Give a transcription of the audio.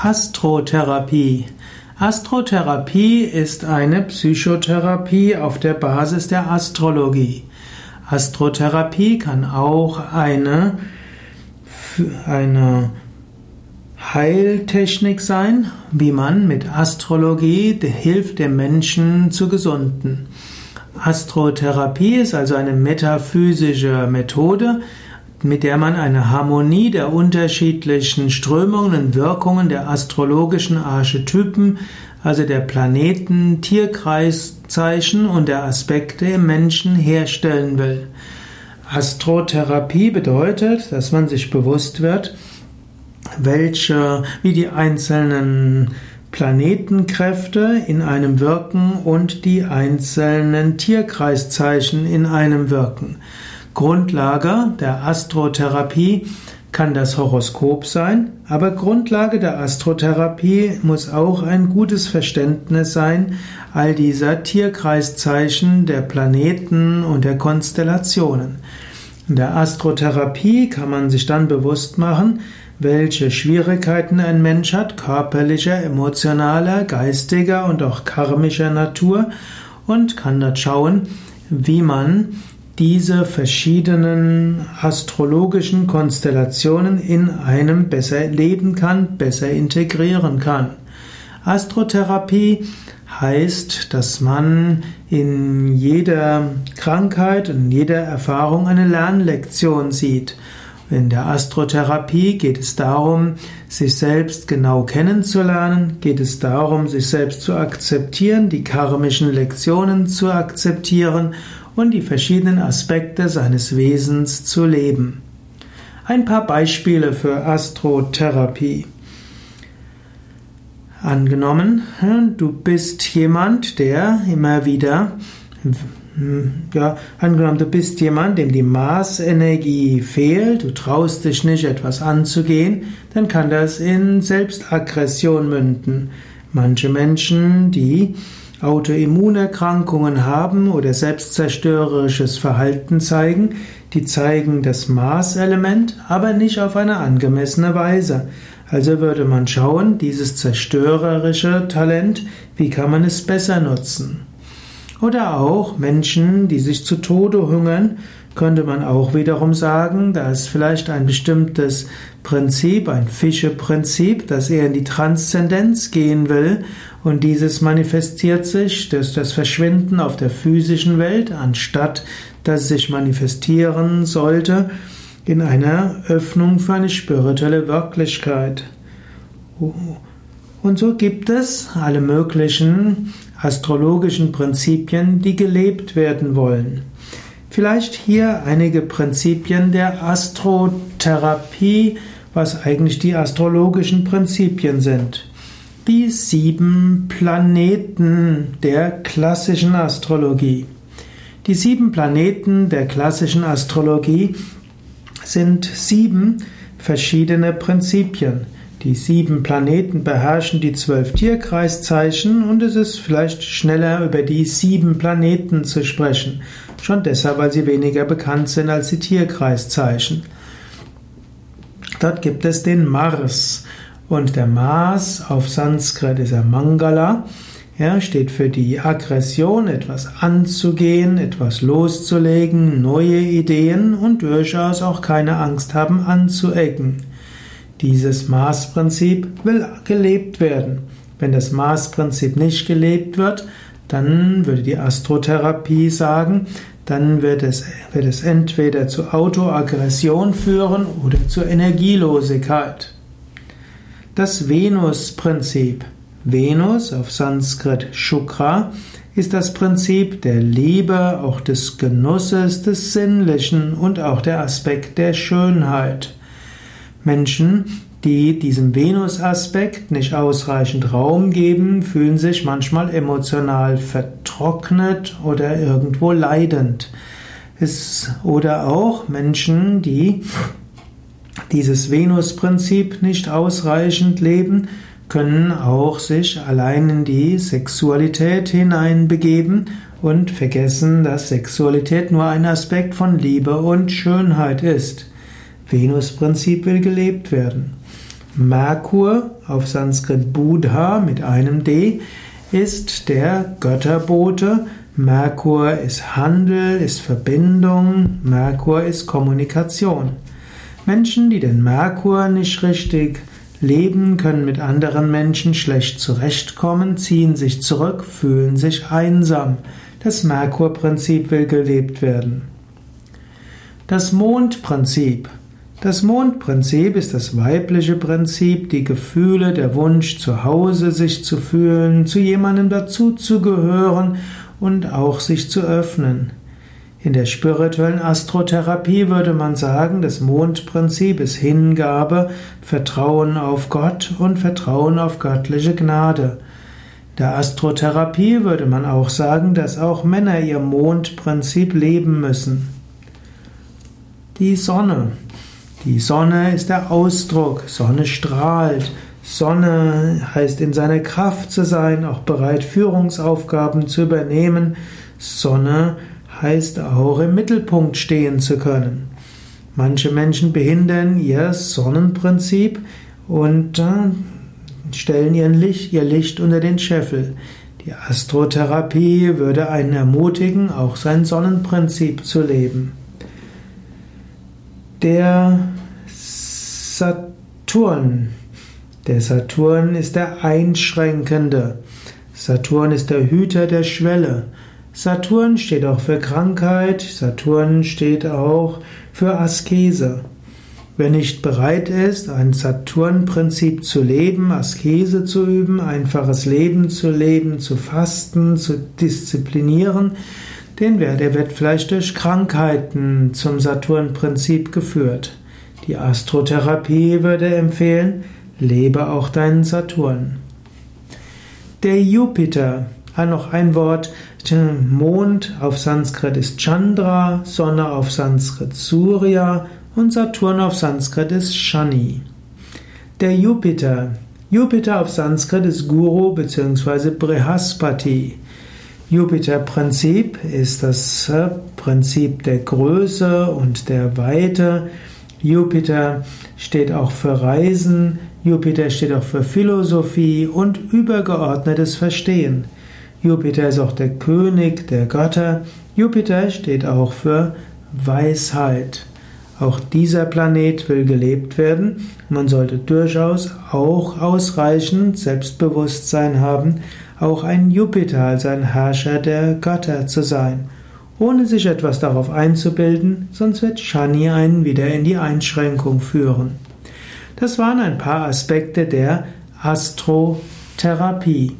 Astrotherapie. Astrotherapie ist eine Psychotherapie auf der Basis der Astrologie. Astrotherapie kann auch eine, eine Heiltechnik sein, wie man mit Astrologie hilft dem Menschen zu gesunden. Astrotherapie ist also eine metaphysische Methode, mit der man eine Harmonie der unterschiedlichen Strömungen und Wirkungen der astrologischen Archetypen, also der Planeten, Tierkreiszeichen und der Aspekte im Menschen herstellen will. Astrotherapie bedeutet, dass man sich bewusst wird, welche, wie die einzelnen Planetenkräfte in einem wirken und die einzelnen Tierkreiszeichen in einem wirken. Grundlage der Astrotherapie kann das Horoskop sein, aber Grundlage der Astrotherapie muss auch ein gutes Verständnis sein all dieser Tierkreiszeichen der Planeten und der Konstellationen. In der Astrotherapie kann man sich dann bewusst machen, welche Schwierigkeiten ein Mensch hat, körperlicher, emotionaler, geistiger und auch karmischer Natur und kann dort schauen, wie man diese verschiedenen astrologischen Konstellationen in einem besser leben kann, besser integrieren kann. Astrotherapie heißt, dass man in jeder Krankheit und jeder Erfahrung eine Lernlektion sieht. In der Astrotherapie geht es darum, sich selbst genau kennenzulernen, geht es darum, sich selbst zu akzeptieren, die karmischen Lektionen zu akzeptieren und die verschiedenen Aspekte seines Wesens zu leben. Ein paar Beispiele für Astrotherapie. Angenommen, du bist jemand, der immer wieder, ja, angenommen, du bist jemand, dem die Maßenergie fehlt, du traust dich nicht, etwas anzugehen, dann kann das in Selbstaggression münden. Manche Menschen, die Autoimmunerkrankungen haben oder selbstzerstörerisches Verhalten zeigen, die zeigen das Maßelement, aber nicht auf eine angemessene Weise. Also würde man schauen, dieses zerstörerische Talent, wie kann man es besser nutzen? Oder auch Menschen, die sich zu Tode hungern, könnte man auch wiederum sagen, da ist vielleicht ein bestimmtes Prinzip, ein Fische-Prinzip, das eher in die Transzendenz gehen will und dieses manifestiert sich durch das Verschwinden auf der physischen Welt, anstatt dass es sich manifestieren sollte in einer Öffnung für eine spirituelle Wirklichkeit. Und so gibt es alle möglichen astrologischen Prinzipien, die gelebt werden wollen. Vielleicht hier einige Prinzipien der Astrotherapie, was eigentlich die astrologischen Prinzipien sind die sieben Planeten der klassischen Astrologie. Die sieben Planeten der klassischen Astrologie sind sieben verschiedene Prinzipien. Die sieben Planeten beherrschen die zwölf Tierkreiszeichen und es ist vielleicht schneller über die sieben Planeten zu sprechen. Schon deshalb, weil sie weniger bekannt sind als die Tierkreiszeichen. Dort gibt es den Mars. Und der Mars auf Sanskrit ist er Mangala. Er steht für die Aggression, etwas anzugehen, etwas loszulegen, neue Ideen und durchaus auch keine Angst haben anzuecken. Dieses Maßprinzip will gelebt werden. Wenn das Maßprinzip nicht gelebt wird, dann würde die Astrotherapie sagen, dann wird es, wird es entweder zu Autoaggression führen oder zur Energielosigkeit. Das Venus-Prinzip. Venus auf Sanskrit Shukra ist das Prinzip der Liebe, auch des Genusses, des Sinnlichen und auch der Aspekt der Schönheit. Menschen, die diesem Venus-Aspekt nicht ausreichend Raum geben, fühlen sich manchmal emotional vertrocknet oder irgendwo leidend. Es, oder auch Menschen, die dieses Venus-Prinzip nicht ausreichend leben, können auch sich allein in die Sexualität hineinbegeben und vergessen, dass Sexualität nur ein Aspekt von Liebe und Schönheit ist. Venus-Prinzip will gelebt werden. Merkur, auf Sanskrit Buddha mit einem D, ist der Götterbote. Merkur ist Handel, ist Verbindung, Merkur ist Kommunikation. Menschen, die den Merkur nicht richtig leben, können mit anderen Menschen schlecht zurechtkommen, ziehen sich zurück, fühlen sich einsam. Das Merkurprinzip will gelebt werden. Das Mondprinzip. Das Mondprinzip ist das weibliche Prinzip, die Gefühle, der Wunsch, zu Hause sich zu fühlen, zu jemandem dazuzugehören und auch sich zu öffnen. In der spirituellen Astrotherapie würde man sagen, das Mondprinzip ist Hingabe, Vertrauen auf Gott und Vertrauen auf göttliche Gnade. Der Astrotherapie würde man auch sagen, dass auch Männer ihr Mondprinzip leben müssen. Die Sonne. Die Sonne ist der Ausdruck, Sonne strahlt. Sonne heißt in seiner Kraft zu sein, auch bereit Führungsaufgaben zu übernehmen. Sonne heißt auch im Mittelpunkt stehen zu können. Manche Menschen behindern ihr Sonnenprinzip und äh, stellen ihr Licht, ihr Licht unter den Scheffel. Die Astrotherapie würde einen ermutigen, auch sein Sonnenprinzip zu leben. Der Saturn. Der Saturn ist der Einschränkende. Saturn ist der Hüter der Schwelle. Saturn steht auch für Krankheit, Saturn steht auch für Askese. Wer nicht bereit ist, ein Saturn-Prinzip zu leben, Askese zu üben, einfaches Leben zu leben, zu fasten, zu disziplinieren, den wird, der wird vielleicht durch Krankheiten zum Saturn-Prinzip geführt. Die Astrotherapie würde empfehlen, lebe auch deinen Saturn. Der Jupiter noch ein Wort. Mond auf Sanskrit ist Chandra, Sonne auf Sanskrit Surya und Saturn auf Sanskrit ist Shani. Der Jupiter. Jupiter auf Sanskrit ist Guru bzw. Brihaspati. Jupiter-Prinzip ist das äh, Prinzip der Größe und der Weite. Jupiter steht auch für Reisen, Jupiter steht auch für Philosophie und übergeordnetes Verstehen. Jupiter ist auch der König der Götter. Jupiter steht auch für Weisheit. Auch dieser Planet will gelebt werden. Man sollte durchaus auch ausreichend Selbstbewusstsein haben, auch ein Jupiter als ein Herrscher der Götter zu sein, ohne sich etwas darauf einzubilden, sonst wird Shani einen wieder in die Einschränkung führen. Das waren ein paar Aspekte der Astrotherapie.